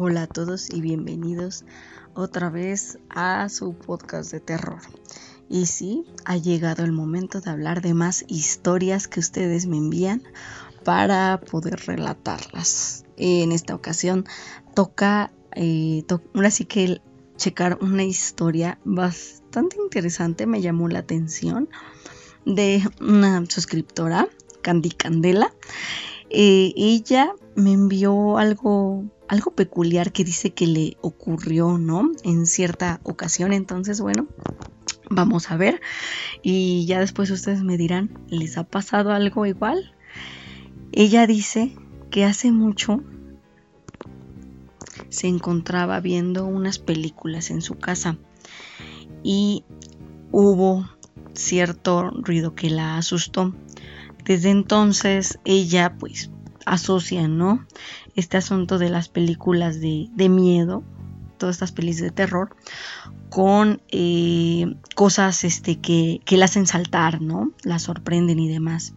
Hola a todos y bienvenidos otra vez a su podcast de terror. Y sí, ha llegado el momento de hablar de más historias que ustedes me envían para poder relatarlas. En esta ocasión toca, eh, ahora sí que checar una historia bastante interesante, me llamó la atención, de una suscriptora, Candy Candela. Eh, ella me envió algo, algo peculiar que dice que le ocurrió, ¿no? En cierta ocasión. Entonces, bueno, vamos a ver. Y ya después ustedes me dirán, ¿les ha pasado algo igual? Ella dice que hace mucho se encontraba viendo unas películas en su casa y hubo cierto ruido que la asustó. Desde entonces ella pues asocia, ¿no? Este asunto de las películas de, miedo, todas estas películas de terror, con eh, cosas este, que, que la hacen saltar, ¿no? La sorprenden y demás.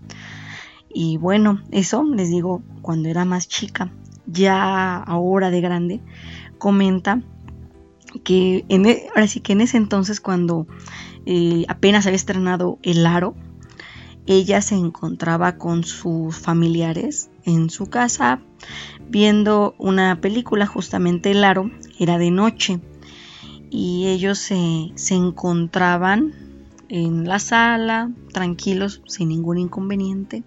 Y bueno, eso les digo cuando era más chica, ya ahora de grande, comenta que en, e, ahora sí que en ese entonces cuando eh, apenas había estrenado El Aro, ella se encontraba con sus familiares en su casa viendo una película, justamente El Aro, era de noche y ellos se, se encontraban en la sala, tranquilos, sin ningún inconveniente,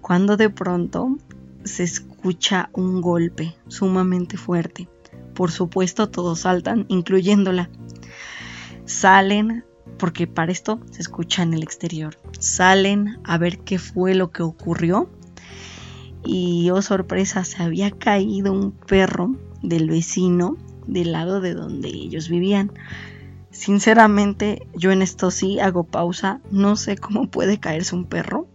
cuando de pronto se escucha un golpe sumamente fuerte. Por supuesto, todos saltan, incluyéndola. Salen porque para esto se escucha en el exterior. Salen a ver qué fue lo que ocurrió y oh sorpresa, se había caído un perro del vecino del lado de donde ellos vivían. Sinceramente, yo en esto sí hago pausa, no sé cómo puede caerse un perro.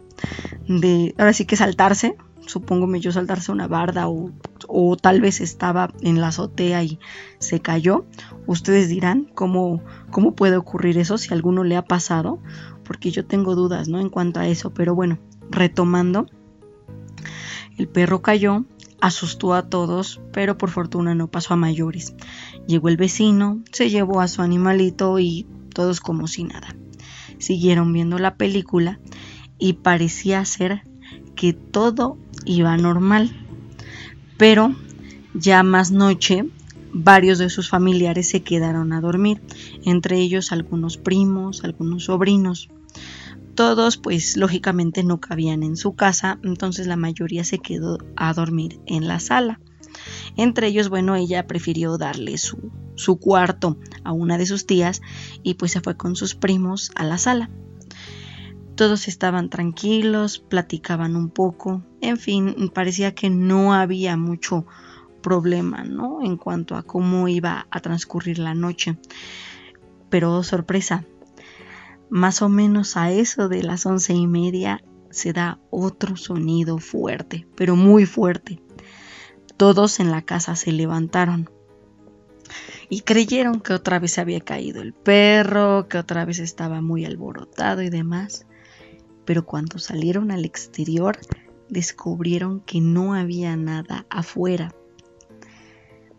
De, ahora sí que saltarse, supongo yo saltarse una barda o, o, tal vez estaba en la azotea y se cayó. Ustedes dirán cómo, cómo puede ocurrir eso si alguno le ha pasado, porque yo tengo dudas ¿no? en cuanto a eso. Pero bueno, retomando, el perro cayó, asustó a todos, pero por fortuna no pasó a mayores. Llegó el vecino, se llevó a su animalito y todos como si nada. Siguieron viendo la película y parecía ser que todo iba normal. Pero ya más noche, varios de sus familiares se quedaron a dormir, entre ellos algunos primos, algunos sobrinos. Todos, pues lógicamente no cabían en su casa, entonces la mayoría se quedó a dormir en la sala. Entre ellos, bueno, ella prefirió darle su, su cuarto a una de sus tías y pues se fue con sus primos a la sala. Todos estaban tranquilos, platicaban un poco, en fin, parecía que no había mucho problema, ¿no? En cuanto a cómo iba a transcurrir la noche. Pero sorpresa, más o menos a eso de las once y media se da otro sonido fuerte, pero muy fuerte. Todos en la casa se levantaron y creyeron que otra vez había caído el perro, que otra vez estaba muy alborotado y demás pero cuando salieron al exterior descubrieron que no había nada afuera.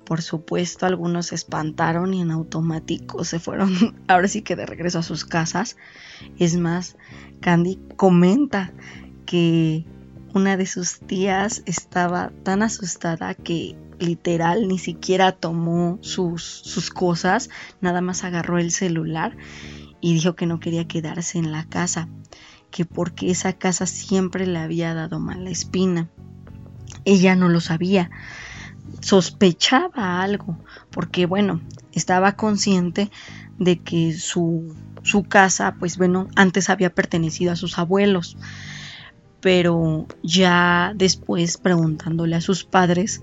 Por supuesto, algunos se espantaron y en automático se fueron, ahora sí que de regreso a sus casas. Es más, Candy comenta que una de sus tías estaba tan asustada que literal ni siquiera tomó sus, sus cosas, nada más agarró el celular y dijo que no quería quedarse en la casa que porque esa casa siempre le había dado mala espina. Ella no lo sabía, sospechaba algo, porque bueno, estaba consciente de que su, su casa, pues bueno, antes había pertenecido a sus abuelos, pero ya después preguntándole a sus padres,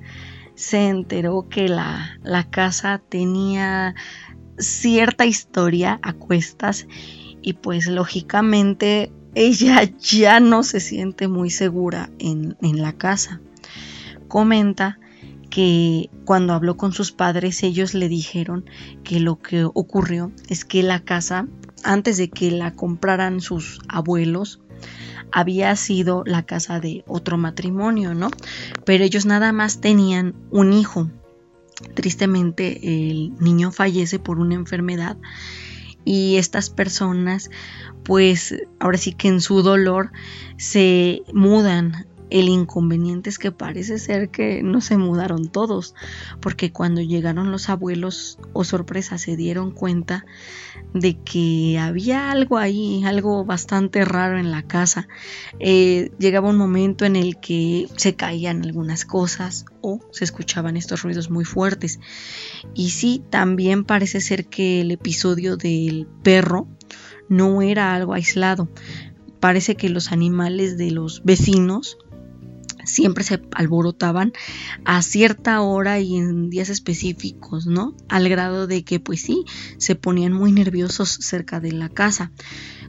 se enteró que la, la casa tenía cierta historia a cuestas y pues lógicamente ella ya no se siente muy segura en, la casa. Comenta que cuando habló con sus padres ellos le dijeron que lo que ocurrió es que la casa, antes de que la compraran sus abuelos, había sido la casa de otro matrimonio, ¿no? Pero ellos nada más tenían un hijo, tristemente el niño fallece por una enfermedad y estas personas pues ahora sí que en su dolor se mudan el inconveniente es que parece ser que no se mudaron todos, porque cuando llegaron los abuelos, o oh sorpresa, se dieron cuenta de que había algo ahí, algo bastante raro en la casa. Eh, llegaba un momento en el que se caían algunas cosas o se escuchaban estos ruidos muy fuertes. Y sí, también parece ser que el episodio del perro no era algo aislado. Parece que los animales de los vecinos siempre se alborotaban a cierta hora y en días específicos, ¿no? Al grado de que pues sí, se ponían muy nerviosos cerca de la casa,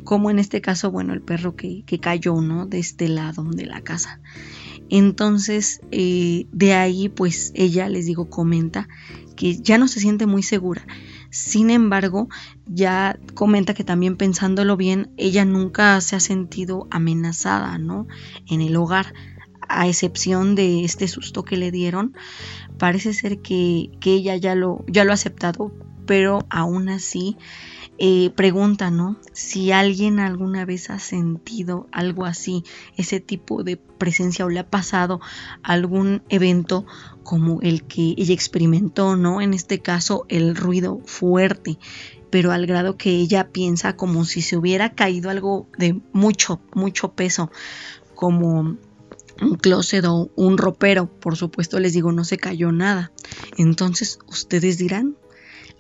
como en este caso, bueno, el perro que, cayó, ¿no? De este lado de la casa. Entonces, eh, de ahí pues ella, les digo, comenta que ya no se siente muy segura. Sin embargo, ya comenta que también pensándolo bien, ella nunca se ha sentido amenazada, ¿no? En el hogar a excepción de este susto que le dieron, parece ser que, ella ya lo, ya lo ha aceptado, pero aún así eh, pregunta, ¿no? Si alguien alguna vez ha sentido algo así, ese tipo de presencia o le ha pasado algún evento como el que ella experimentó, ¿no? En este caso, el ruido fuerte, pero al grado que ella piensa como si se hubiera caído algo de mucho, mucho peso, como un closet o un ropero. Por supuesto les digo, no se cayó nada. Entonces ustedes dirán,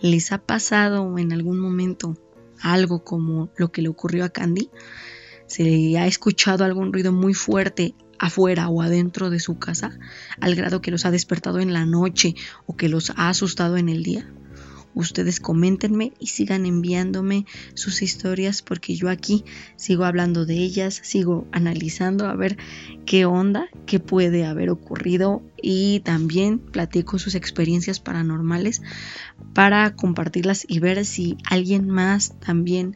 ¿les ha pasado en algún momento algo como lo que le ocurrió a Candy? ¿Se ha escuchado algún ruido muy fuerte afuera o adentro de su casa al grado que los ha despertado en la noche o que los ha asustado en el día? Ustedes coméntenme y sigan enviándome sus historias porque yo aquí sigo hablando de ellas, sigo analizando a ver qué onda, qué puede haber ocurrido y también platico sus experiencias paranormales para compartirlas y ver si alguien más también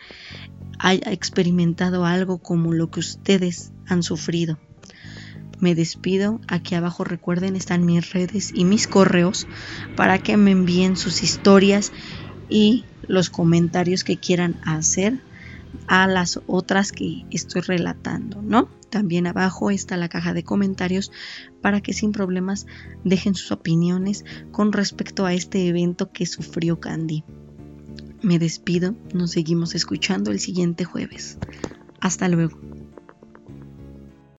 haya experimentado algo como lo que ustedes han sufrido. Me despido. Aquí abajo recuerden están mis redes y mis correos para que me envíen sus historias y los comentarios que quieran hacer a las otras que estoy relatando, ¿no? También abajo está la caja de comentarios para que sin problemas dejen sus opiniones con respecto a este evento que sufrió Candy. Me despido, nos seguimos escuchando el siguiente jueves. Hasta luego.